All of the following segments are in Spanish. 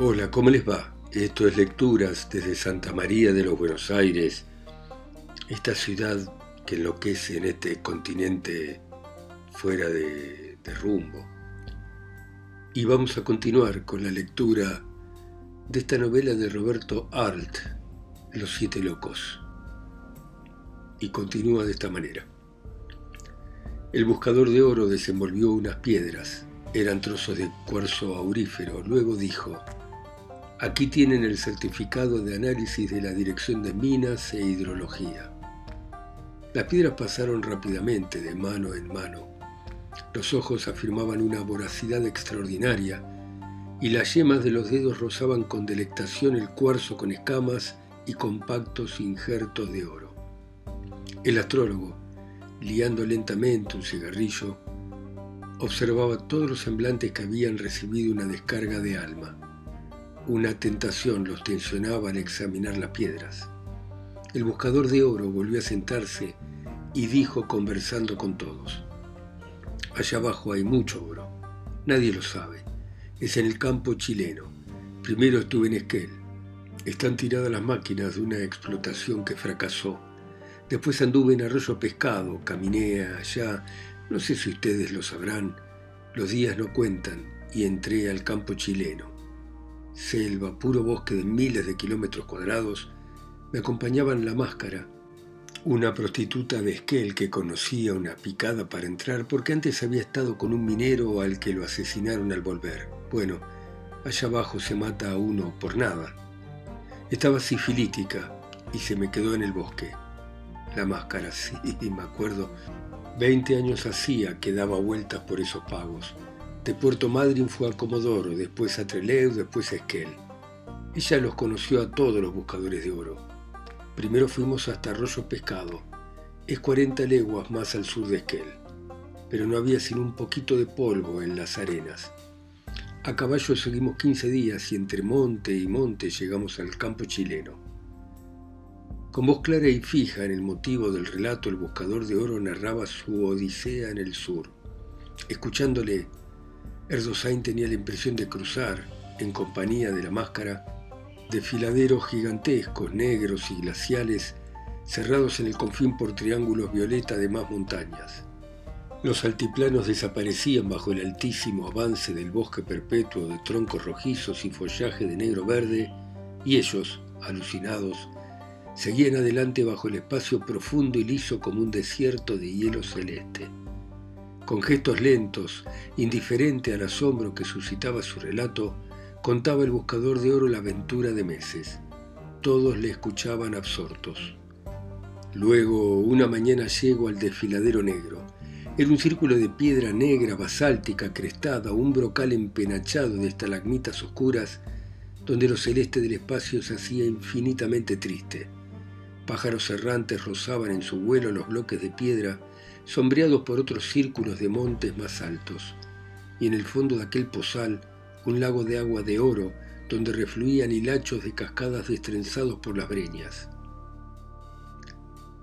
Hola, ¿cómo les va? Esto es Lecturas desde Santa María de los Buenos Aires, esta ciudad que enloquece en este continente fuera de, rumbo. Y vamos a continuar con la lectura de esta novela de Roberto Arlt, Los Siete Locos. Y continúa de esta manera. El buscador de oro desenvolvió unas piedras, eran trozos de cuarzo aurífero, luego dijo, Aquí tienen el certificado de análisis de la Dirección de Minas e Hidrología. Las piedras pasaron rápidamente de mano en mano. Los ojos afirmaban una voracidad extraordinaria y las yemas de los dedos rozaban con delectación el cuarzo con escamas y compactos injertos de oro. El astrólogo, liando lentamente un cigarrillo, observaba todos los semblantes que habían recibido una descarga de alma. Una tentación los tensionaba al examinar las piedras. El buscador de oro volvió a sentarse y dijo conversando con todos. Allá abajo hay mucho oro. Nadie lo sabe. Es en el campo chileno. Primero estuve en Esquel. Están tiradas las máquinas de una explotación que fracasó. Después anduve en Arroyo Pescado, caminé allá, no sé si ustedes lo sabrán, los días no cuentan, y entré al campo chileno selva, puro bosque de miles de kilómetros cuadrados, me acompañaban la máscara, una prostituta de Esquel que conocía una picada para entrar porque antes había estado con un minero al que lo asesinaron al volver. Bueno, allá abajo se mata a uno por nada. Estaba sifilítica y se me quedó en el bosque. La máscara, sí, me acuerdo. Veinte años hacía que daba vueltas por esos pagos. De Puerto Madryn fue a Comodoro, después a Trelew, después a Esquel. Ella los conoció a todos los buscadores de oro. Primero fuimos hasta Arroyo Pescado. Es 40 leguas más al sur de Esquel. Pero no había sino un poquito de polvo en las arenas. A caballo seguimos 15 días y entre monte y monte llegamos al campo chileno. Con voz clara y fija en el motivo del relato, el buscador de oro narraba su odisea en el sur. Escuchándole, Erdosain tenía la impresión de cruzar, en compañía de la máscara, desfiladeros gigantescos, negros y glaciales, cerrados en el confín por triángulos violeta de más montañas. Los altiplanos desaparecían bajo el altísimo avance del bosque perpetuo de troncos rojizos y follaje de negro-verde, y ellos, alucinados, seguían adelante bajo el espacio profundo y liso como un desierto de hielo celeste. Con gestos lentos, indiferente al asombro que suscitaba su relato, contaba el buscador de oro la aventura de meses. Todos le escuchaban absortos. Luego, una mañana llego al desfiladero negro. Era un círculo de piedra negra, basáltica, crestada, un brocal empenachado de estalagmitas oscuras, donde lo celeste del espacio se hacía infinitamente triste. Pájaros errantes rozaban en su vuelo los bloques de piedra sombreados por otros círculos de montes más altos, y en el fondo de aquel pozal un lago de agua de oro donde refluían hilachos de cascadas destrenzados por las breñas.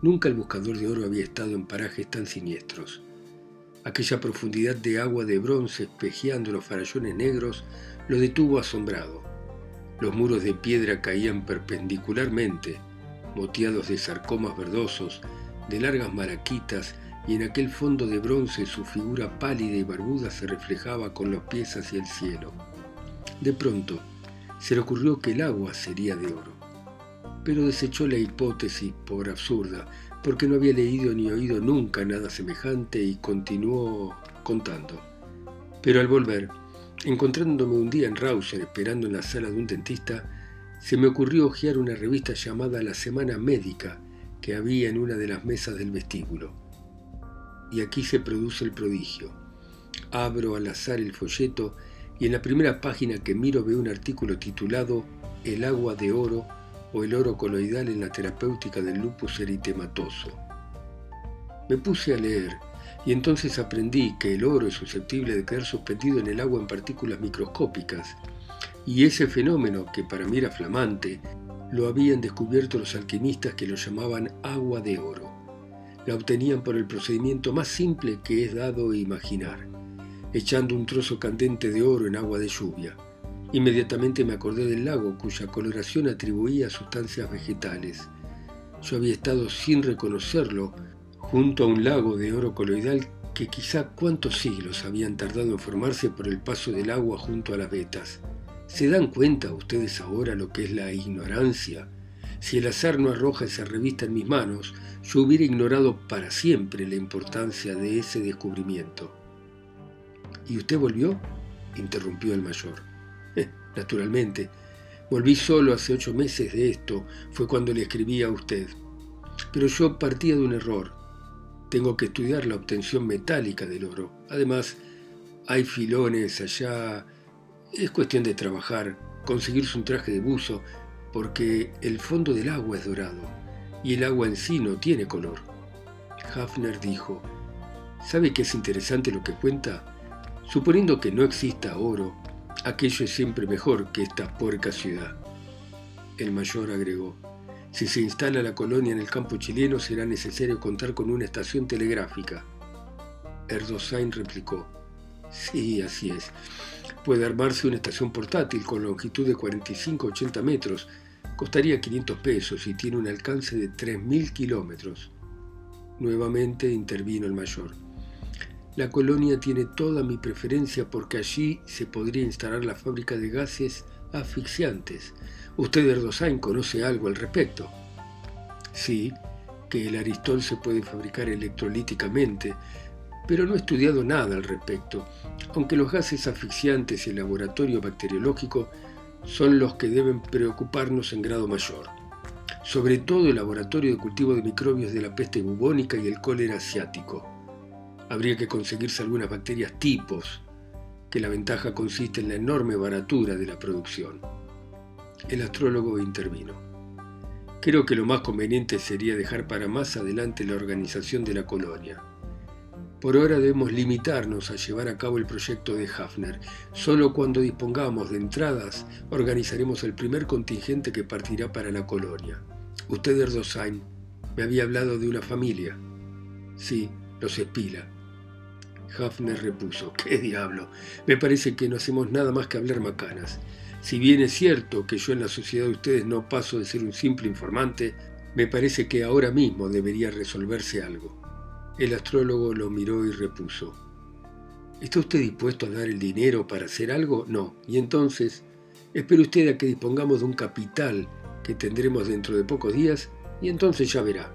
Nunca el buscador de oro había estado en parajes tan siniestros. Aquella profundidad de agua de bronce espejeando los farallones negros lo detuvo asombrado. Los muros de piedra caían perpendicularmente, moteados de sarcomas verdosos, de largas maraquitas y en aquel fondo de bronce su figura pálida y barbuda se reflejaba con los pies hacia el cielo. De pronto, se le ocurrió que el agua sería de oro, pero desechó la hipótesis por absurda, porque no había leído ni oído nunca nada semejante y continuó contando. Pero al volver, encontrándome un día en Rauser esperando en la sala de un dentista, se me ocurrió hojear una revista llamada La Semana Médica que había en una de las mesas del vestíbulo y aquí se produce el prodigio. Abro al azar el folleto y en la primera página que miro veo un artículo titulado El agua de oro o el oro coloidal en la terapéutica del lupus eritematoso. Me puse a leer y entonces aprendí que el oro es susceptible de quedar suspendido en el agua en partículas microscópicas y ese fenómeno, que para mí era flamante, lo habían descubierto los alquimistas que lo llamaban agua de oro la obtenían por el procedimiento más simple que es dado imaginar, echando un trozo candente de oro en agua de lluvia, Inmediatamente me acordé del lago cuya coloración atribuía a sustancias vegetales. Yo había estado sin reconocerlo junto a un lago de oro coloidal que quizá cuántos siglos habían tardado en formarse por el paso del agua junto a las vetas. ¿Se dan cuenta ustedes ahora lo que es la ignorancia? Si el azar no arroja esa revista en mis manos, yo hubiera ignorado para siempre la importancia de ese descubrimiento. ¿Y usted volvió? interrumpió el mayor. Eh, naturalmente. Volví solo hace ocho meses de esto, fue cuando le escribí a usted. Pero yo partía de un error. Tengo que estudiar la obtención metálica del oro. Además, hay filones allá. Es cuestión de trabajar, conseguirse un traje de buzo, porque el fondo del agua es dorado y el agua en sí no tiene color. Hafner dijo, ¿sabe qué es interesante lo que cuenta? Suponiendo que no exista oro, aquello es siempre mejor que esta puerca ciudad. El mayor agregó, si se instala la colonia en el campo chileno será necesario contar con una estación telegráfica. Erdosain replicó, sí, así es. Puede armarse una estación portátil con longitud de 45-80 metros Costaría 500 pesos y tiene un alcance de 3.000 kilómetros. Nuevamente intervino el mayor. La colonia tiene toda mi preferencia porque allí se podría instalar la fábrica de gases asfixiantes. Usted, Erdosain, conoce algo al respecto. Sí, que el aristol se puede fabricar electrolíticamente, pero no he estudiado nada al respecto, aunque los gases asfixiantes y el laboratorio bacteriológico son los que deben preocuparnos en grado mayor, sobre todo el laboratorio de cultivo de microbios de la peste bubónica y el cólera asiático. Habría que conseguirse algunas bacterias tipos, que la ventaja consiste en la enorme baratura de la producción. El astrólogo intervino. Creo que lo más conveniente sería dejar para más adelante la organización de la colonia. Por ahora debemos limitarnos a llevar a cabo el proyecto de Hafner. Solo cuando dispongamos de entradas organizaremos el primer contingente que partirá para la colonia. Usted, Erdosain, me había hablado de una familia. Sí, los Espila. Hafner repuso, ¿qué diablo? Me parece que no hacemos nada más que hablar macanas. Si bien es cierto que yo en la sociedad de ustedes no paso de ser un simple informante, me parece que ahora mismo debería resolverse algo. El astrólogo lo miró y repuso. ¿Está usted dispuesto a dar el dinero para hacer algo? No. Y entonces, espere usted a que dispongamos de un capital que tendremos dentro de pocos días y entonces ya verá.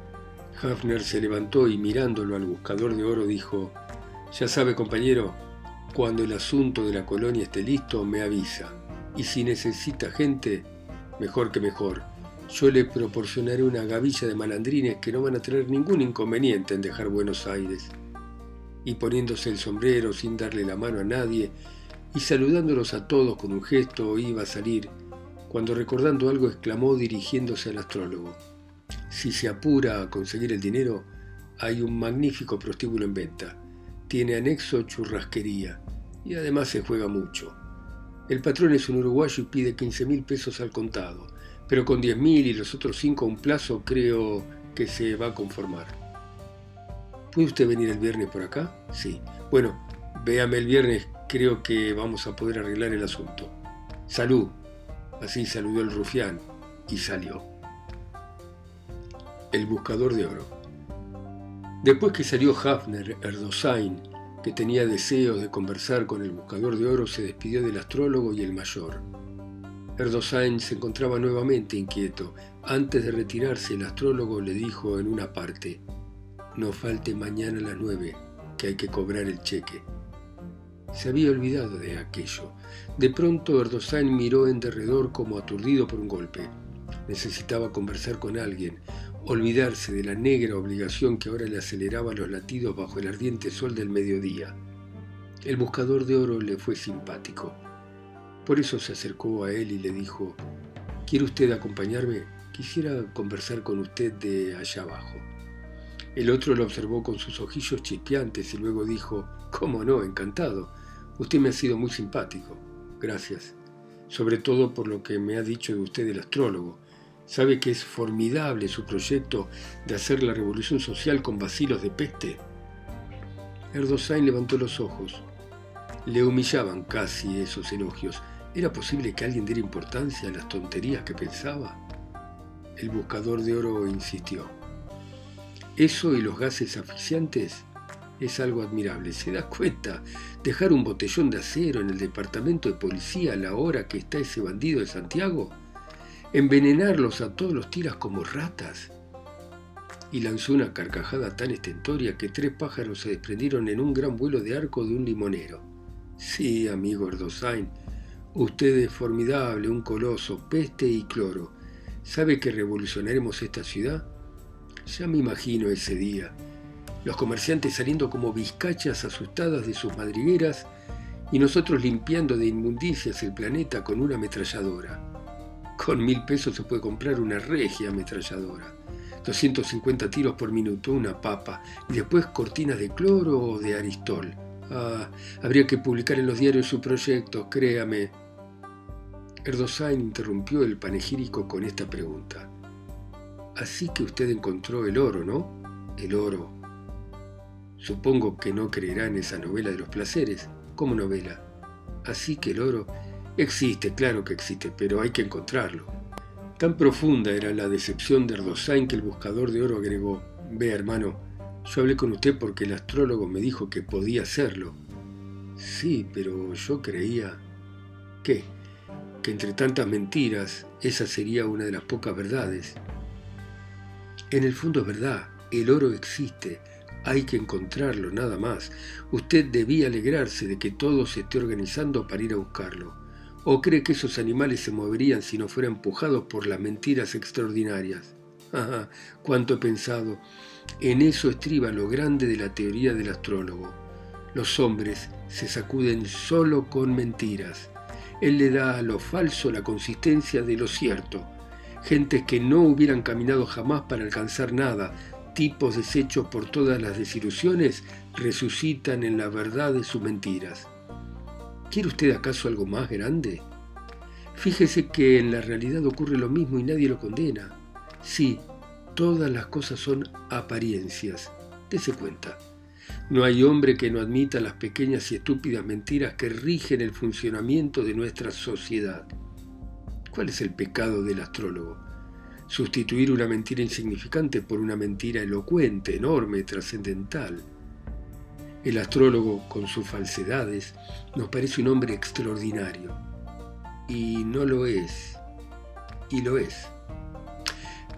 Hafner se levantó y mirándolo al buscador de oro dijo, ya sabe compañero, cuando el asunto de la colonia esté listo me avisa. Y si necesita gente, mejor que mejor yo le proporcionaré una gavilla de malandrines que no van a tener ningún inconveniente en dejar Buenos Aires. Y poniéndose el sombrero sin darle la mano a nadie y saludándolos a todos con un gesto, iba a salir, cuando recordando algo exclamó dirigiéndose al astrólogo. Si se apura a conseguir el dinero, hay un magnífico prostíbulo en venta. Tiene anexo churrasquería y además se juega mucho. El patrón es un uruguayo y pide 15 mil pesos al contado pero con 10.000 y los otros 5 a un plazo creo que se va a conformar. ¿Puede usted venir el viernes por acá? Sí. Bueno, véame el viernes, creo que vamos a poder arreglar el asunto. Salud. Así saludó el rufián y salió. El buscador de oro. Después que salió Hafner, Erdosain, que tenía deseos de conversar con el buscador de oro, se despidió del astrólogo y el mayor. Erdosain se encontraba nuevamente inquieto. Antes de retirarse, el astrólogo le dijo en una parte, no falte mañana a las nueve, que hay que cobrar el cheque. Se había olvidado de aquello. De pronto Erdosain miró en derredor como aturdido por un golpe. Necesitaba conversar con alguien, olvidarse de la negra obligación que ahora le aceleraba los latidos bajo el ardiente sol del mediodía. El buscador de oro le fue simpático. Por eso se acercó a él y le dijo, ¿quiere usted acompañarme? Quisiera conversar con usted de allá abajo. El otro lo observó con sus ojillos chispeantes y luego dijo, ¿cómo no? Encantado. Usted me ha sido muy simpático. Gracias. Sobre todo por lo que me ha dicho de usted el astrólogo. ¿Sabe que es formidable su proyecto de hacer la revolución social con vacilos de peste? Erdosain levantó los ojos. Le humillaban casi esos elogios ¿Era posible que alguien diera importancia a las tonterías que pensaba? El buscador de oro insistió. Eso y los gases asfixiantes es algo admirable. ¿Se da cuenta? Dejar un botellón de acero en el departamento de policía a la hora que está ese bandido de Santiago. Envenenarlos a todos los tiras como ratas. Y lanzó una carcajada tan estentoria que tres pájaros se desprendieron en un gran vuelo de arco de un limonero. Sí, amigo Erdosain, usted es formidable, un coloso, peste y cloro. ¿Sabe que revolucionaremos esta ciudad? Ya me imagino ese día los comerciantes saliendo como vizcachas asustadas de sus madrigueras y nosotros limpiando de inmundicias el planeta con una ametralladora. Con mil pesos se puede comprar una regia ametralladora. 250 tiros por minuto, una papa, y después cortinas de cloro o de aristol. Ah, habría que publicar en los diarios su proyecto, créame. Erdosain interrumpió el panegírico con esta pregunta. Así que usted encontró el oro, ¿no? El oro, Supongo que no creerá en esa novela de los placeres, como novela. Así que el oro existe, claro que existe, pero hay que encontrarlo. Tan profunda era la decepción de Erdosain que el buscador de oro agregó, Ve hermano, yo hablé con usted porque el astrólogo me dijo que podía hacerlo. Sí, pero yo creía... ¿Qué? Que entre tantas mentiras, esa sería una de las pocas verdades. En el fondo es verdad, el oro existe, hay que encontrarlo, nada más. Usted debía alegrarse de que todo se esté organizando para ir a buscarlo. ¿O cree que esos animales se moverían si no fueran empujados por las mentiras extraordinarias? Ah, cuánto he pensado. En eso estriba lo grande de la teoría del astrólogo. Los hombres se sacuden solo con mentiras. Él le da a lo falso la consistencia de lo cierto. Gentes que no hubieran caminado jamás para alcanzar nada, tipos deshechos por todas las desilusiones resucitan en la verdad de sus mentiras. ¿Quiere usted acaso algo más grande? Fíjese que en la realidad ocurre lo mismo y nadie lo condena. Sí, todas las cosas son apariencias. Dese cuenta. No hay hombre que no admita las pequeñas y estúpidas mentiras que rigen el funcionamiento de nuestra sociedad. ¿Cuál es el pecado del astrólogo? sustituir una mentira insignificante por una mentira elocuente, enorme, trascendental. El astrólogo, con sus falsedades, nos parece un hombre extraordinario. Y no lo es. Y lo es.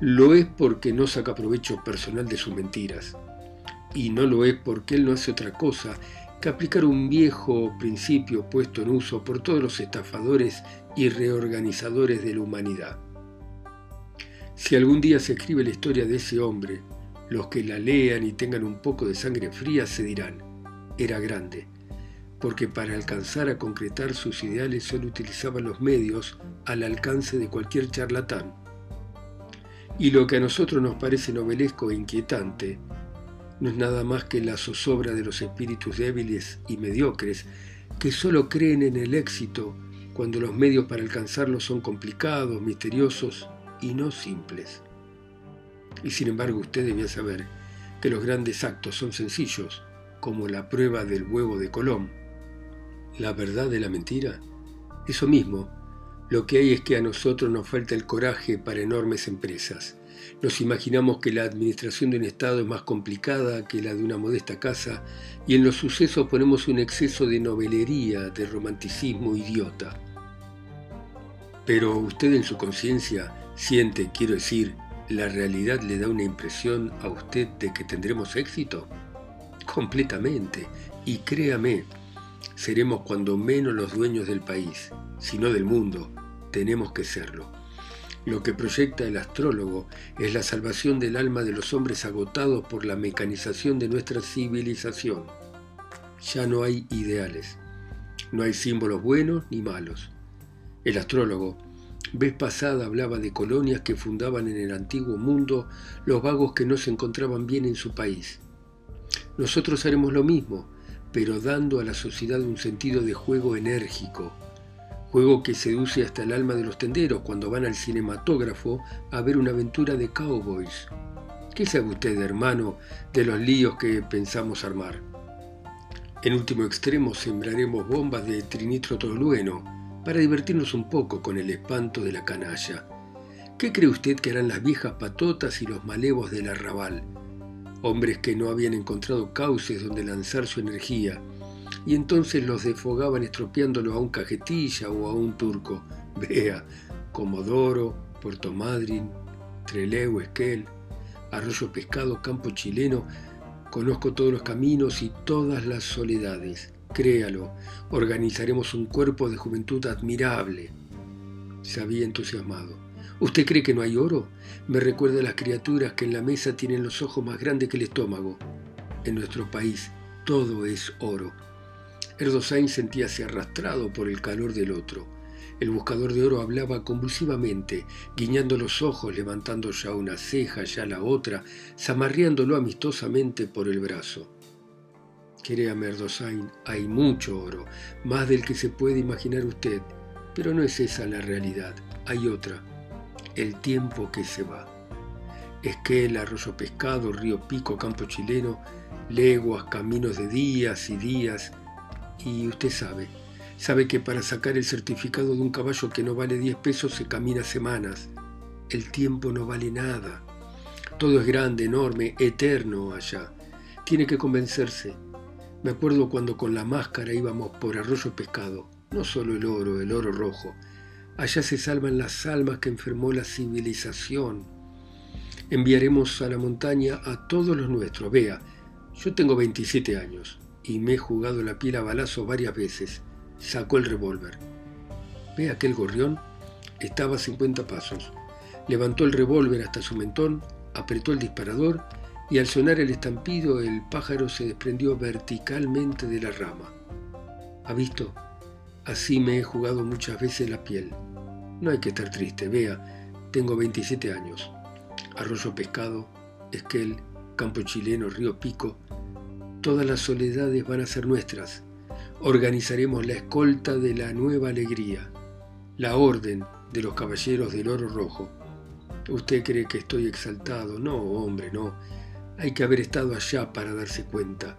Lo es porque no saca provecho personal de sus mentiras. Y no lo es porque él no hace otra cosa que aplicar un viejo principio puesto en uso por todos los estafadores y reorganizadores de la humanidad. Si algún día se escribe la historia de ese hombre, los que la lean y tengan un poco de sangre fría se dirán, era grande, porque para alcanzar a concretar sus ideales solo utilizaba los medios al alcance de cualquier charlatán. Y lo que a nosotros nos parece novelesco e inquietante, no es nada más que la zozobra de los espíritus débiles y mediocres que solo creen en el éxito cuando los medios para alcanzarlo son complicados, misteriosos y no simples. Y sin embargo usted debía saber que los grandes actos son sencillos, como la prueba del huevo de Colón. La verdad de la mentira, eso mismo, lo que hay es que a nosotros nos falta el coraje para enormes empresas. Nos imaginamos que la administración de un Estado es más complicada que la de una modesta casa y en los sucesos ponemos un exceso de novelería, de romanticismo idiota. Pero usted en su conciencia siente, quiero decir, la realidad le da una impresión a usted de que tendremos éxito? Completamente. Y créame, seremos cuando menos los dueños del país, sino del mundo. Tenemos que serlo. Lo que proyecta el astrólogo es la salvación del alma de los hombres agotados por la mecanización de nuestra civilización. Ya no hay ideales, no hay símbolos buenos ni malos. El astrólogo Vez pasada hablaba de colonias que fundaban en el antiguo mundo los vagos que no se encontraban bien en su país. Nosotros haremos lo mismo, pero dando a la sociedad un sentido de juego enérgico, juego que seduce hasta el alma de los tenderos cuando van al cinematógrafo a ver una aventura de cowboys. ¿Qué sabe usted, hermano, de los líos que pensamos armar? En último extremo sembraremos bombas de trinitrotolueno, para divertirnos un poco con el espanto de la canalla. ¿Qué cree usted que eran las viejas patotas y los malevos del arrabal? Hombres que no habían encontrado cauces donde lanzar su energía, y entonces los desfogaban estropeándolo a un cajetilla o a un turco. Vea, Comodoro, Puerto Madryn, Trelew, Esquel, Arroyo Pescado, Campo Chileno, conozco todos los caminos y todas las soledades. Créalo, organizaremos un cuerpo de juventud admirable. Se había entusiasmado. ¿Usted cree que no hay oro? Me recuerda a las criaturas que en la mesa tienen los ojos más grandes que el estómago. En nuestro país todo es oro. Erdosain sentíase arrastrado por el calor del otro. El buscador de oro hablaba convulsivamente, guiñando los ojos, levantando ya una ceja, ya la otra, zamarreándolo amistosamente por el brazo. Créame, Erdosain, hay mucho oro, más del que se puede imaginar usted, pero no es esa la realidad, hay otra, el tiempo que se va. Esquel, arroyo pescado, río pico, campo chileno, leguas, caminos de días y días, y usted sabe, sabe que para sacar el certificado de un caballo que no vale 10 pesos se camina semanas. El tiempo no vale nada. Todo es grande, enorme, eterno allá. Tiene que convencerse. Me acuerdo cuando con la máscara íbamos por arroyo pescado. No solo el oro, el oro rojo. Allá se salvan las almas que enfermó la civilización. Enviaremos a la montaña a todos los nuestros. Vea, yo tengo 27 años y me he jugado la piel a balazo varias veces. Sacó el revólver. ¿Ve aquel gorrión? Estaba a 50 pasos. Levantó el revólver hasta su mentón, apretó el disparador y al sonar el estampido el pájaro se desprendió verticalmente de la rama. ¿Ha visto? Así me he jugado muchas veces la piel. No hay que estar triste, vea, tengo 27 años. Arroyo Pescado, Esquel, Campo Chileno, Río Pico, Todas las soledades van a ser nuestras. Organizaremos la escolta de la nueva alegría, la orden de los caballeros del oro rojo. Usted cree que estoy exaltado. No, hombre, no. Hay que haber estado allá para darse cuenta.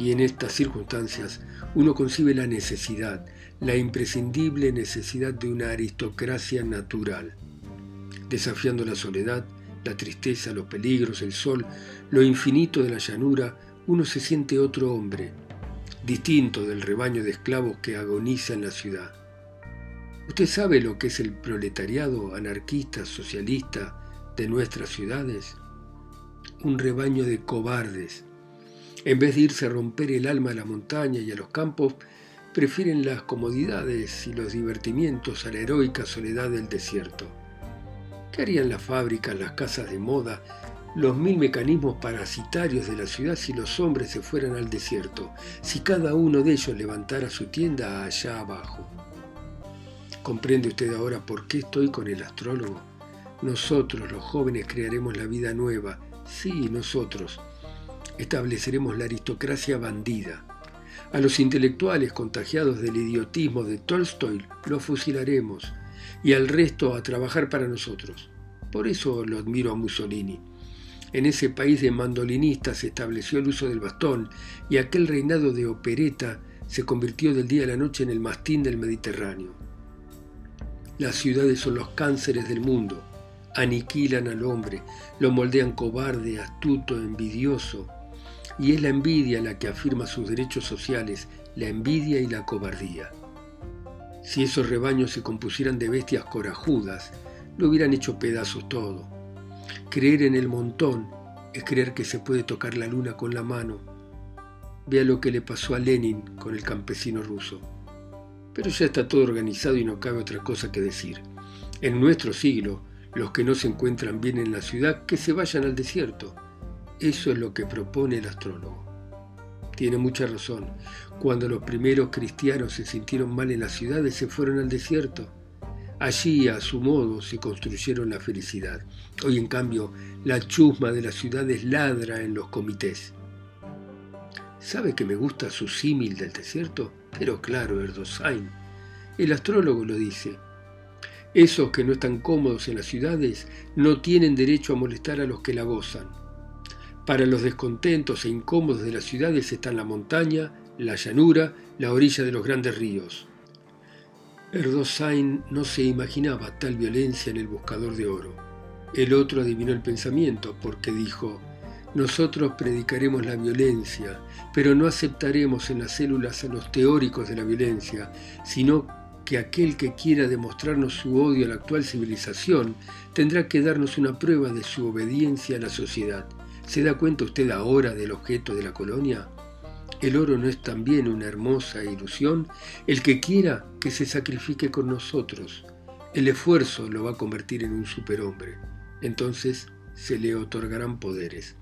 Y en estas circunstancias uno concibe la necesidad, la imprescindible necesidad de una aristocracia natural. Desafiando la soledad, la tristeza, los peligros, el sol, lo infinito de la llanura, uno se siente otro hombre, distinto del rebaño de esclavos que agoniza en la ciudad. ¿Usted sabe lo que es el proletariado anarquista, socialista de nuestras ciudades? Un rebaño de cobardes. En vez de irse a romper el alma a la montaña y a los campos, prefieren las comodidades y los divertimientos a la heroica soledad del desierto. ¿Qué harían las fábricas, las casas de moda los mil mecanismos parasitarios de la ciudad si los hombres se fueran al desierto, si cada uno de ellos levantara su tienda allá abajo. ¿Comprende usted ahora por qué estoy con el astrólogo? Nosotros, los jóvenes, crearemos la vida nueva. Sí, nosotros. Estableceremos la aristocracia bandida. A los intelectuales contagiados del idiotismo de Tolstoy los fusilaremos y al resto a trabajar para nosotros. Por eso lo admiro a Mussolini en ese país de mandolinistas se estableció el uso del bastón y aquel reinado de opereta se convirtió del día a la noche en el mastín del Mediterráneo. Las ciudades son los cánceres del mundo, aniquilan al hombre, lo moldean cobarde, astuto, envidioso, y es la envidia la que afirma sus derechos sociales, la envidia y la cobardía. Si esos rebaños se compusieran de bestias corajudas, lo hubieran hecho pedazos todo. Creer en el montón es creer que se puede tocar la luna con la mano. Vea lo que le pasó a Lenin con el campesino ruso. Pero ya está todo organizado y no cabe otra cosa que decir. En nuestro siglo, los que no se encuentran bien en la ciudad, que se vayan al desierto. Eso es lo que propone el astrólogo. Tiene mucha razón. Cuando los primeros cristianos se sintieron mal en las ciudades, se fueron al desierto. Allí, a su modo, se construyeron la felicidad. Hoy, en cambio, la chusma de las ciudades ladra en los comités. ¿Sabe que me gusta su símil del desierto? Pero claro, Erdosain. El astrólogo lo dice. Esos que no están cómodos en las ciudades no tienen derecho a molestar a los que la gozan. Para los descontentos e incómodos de las ciudades están la montaña, la llanura, la orilla de los grandes ríos. Erdosain no se imaginaba tal violencia en el buscador de oro. El otro adivinó el pensamiento porque dijo, nosotros predicaremos la violencia, pero no aceptaremos en las células a los teóricos de la violencia, sino que aquel que quiera demostrarnos su odio a la actual civilización tendrá que darnos una prueba de su obediencia a la sociedad. ¿Se da cuenta usted ahora del objeto de la colonia? ¿El oro no es también una hermosa ilusión? El que quiera que se sacrifique con nosotros, el esfuerzo lo va a convertir en un superhombre. Entonces se le otorgarán poderes.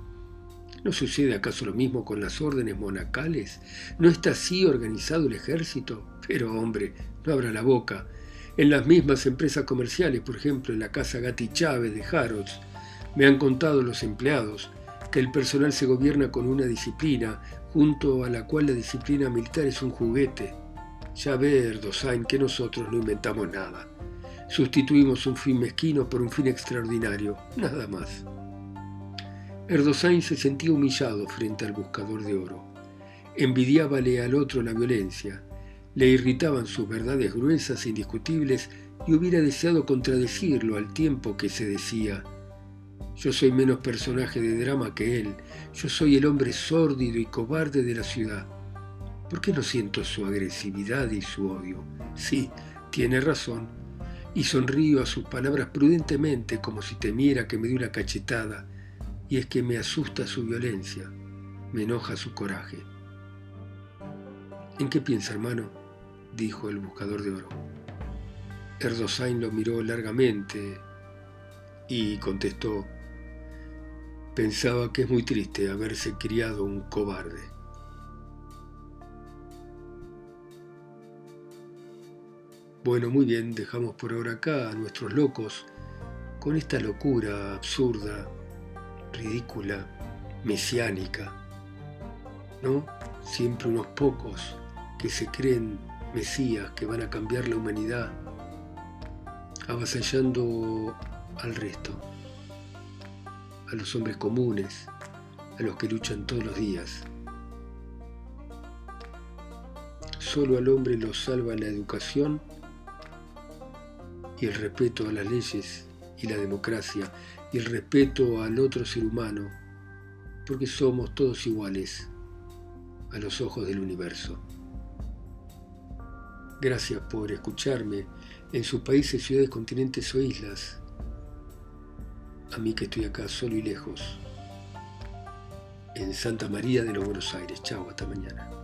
¿No sucede acaso lo mismo con las órdenes monacales? ¿No está así organizado el ejército? Pero hombre, no abra la boca. En las mismas empresas comerciales, por ejemplo en la casa Gatti Chávez de Harrods, me han contado los empleados que el personal se gobierna con una disciplina, junto a la cual la disciplina militar es un juguete. Ya ve, Erdosain, que nosotros no inventamos nada. Sustituimos un fin mezquino por un fin extraordinario, nada más. Erdosain se sentía humillado frente al buscador de oro. Envidiábale al otro la violencia, le irritaban sus verdades gruesas e indiscutibles y hubiera deseado contradecirlo al tiempo que se decía, yo soy menos personaje de drama que él. Yo soy el hombre sórdido y cobarde de la ciudad. ¿Por qué no siento su agresividad y su odio? Sí, tiene razón. Y sonrío a sus palabras prudentemente como si temiera que me dé una cachetada. Y es que me asusta su violencia, me enoja su coraje. ¿En qué piensa, hermano? dijo el buscador de oro. Erdosain lo miró largamente y contestó, Pensaba que es muy triste haberse criado un cobarde. Bueno, muy bien, dejamos por ahora acá a nuestros locos con esta locura absurda, ridícula, mesiánica, ¿no? Siempre unos pocos que se creen mesías que van a cambiar la humanidad, avasallando al resto a los hombres comunes, a los que luchan todos los días. Solo al hombre lo salva la educación y el respeto a las leyes y la democracia y el respeto al otro ser humano, porque somos todos iguales a los ojos del universo. Gracias por escucharme en sus países, ciudades, continentes o islas a mí que estoy acá solo y lejos, en Santa María de los Buenos Aires. Chao, hasta mañana.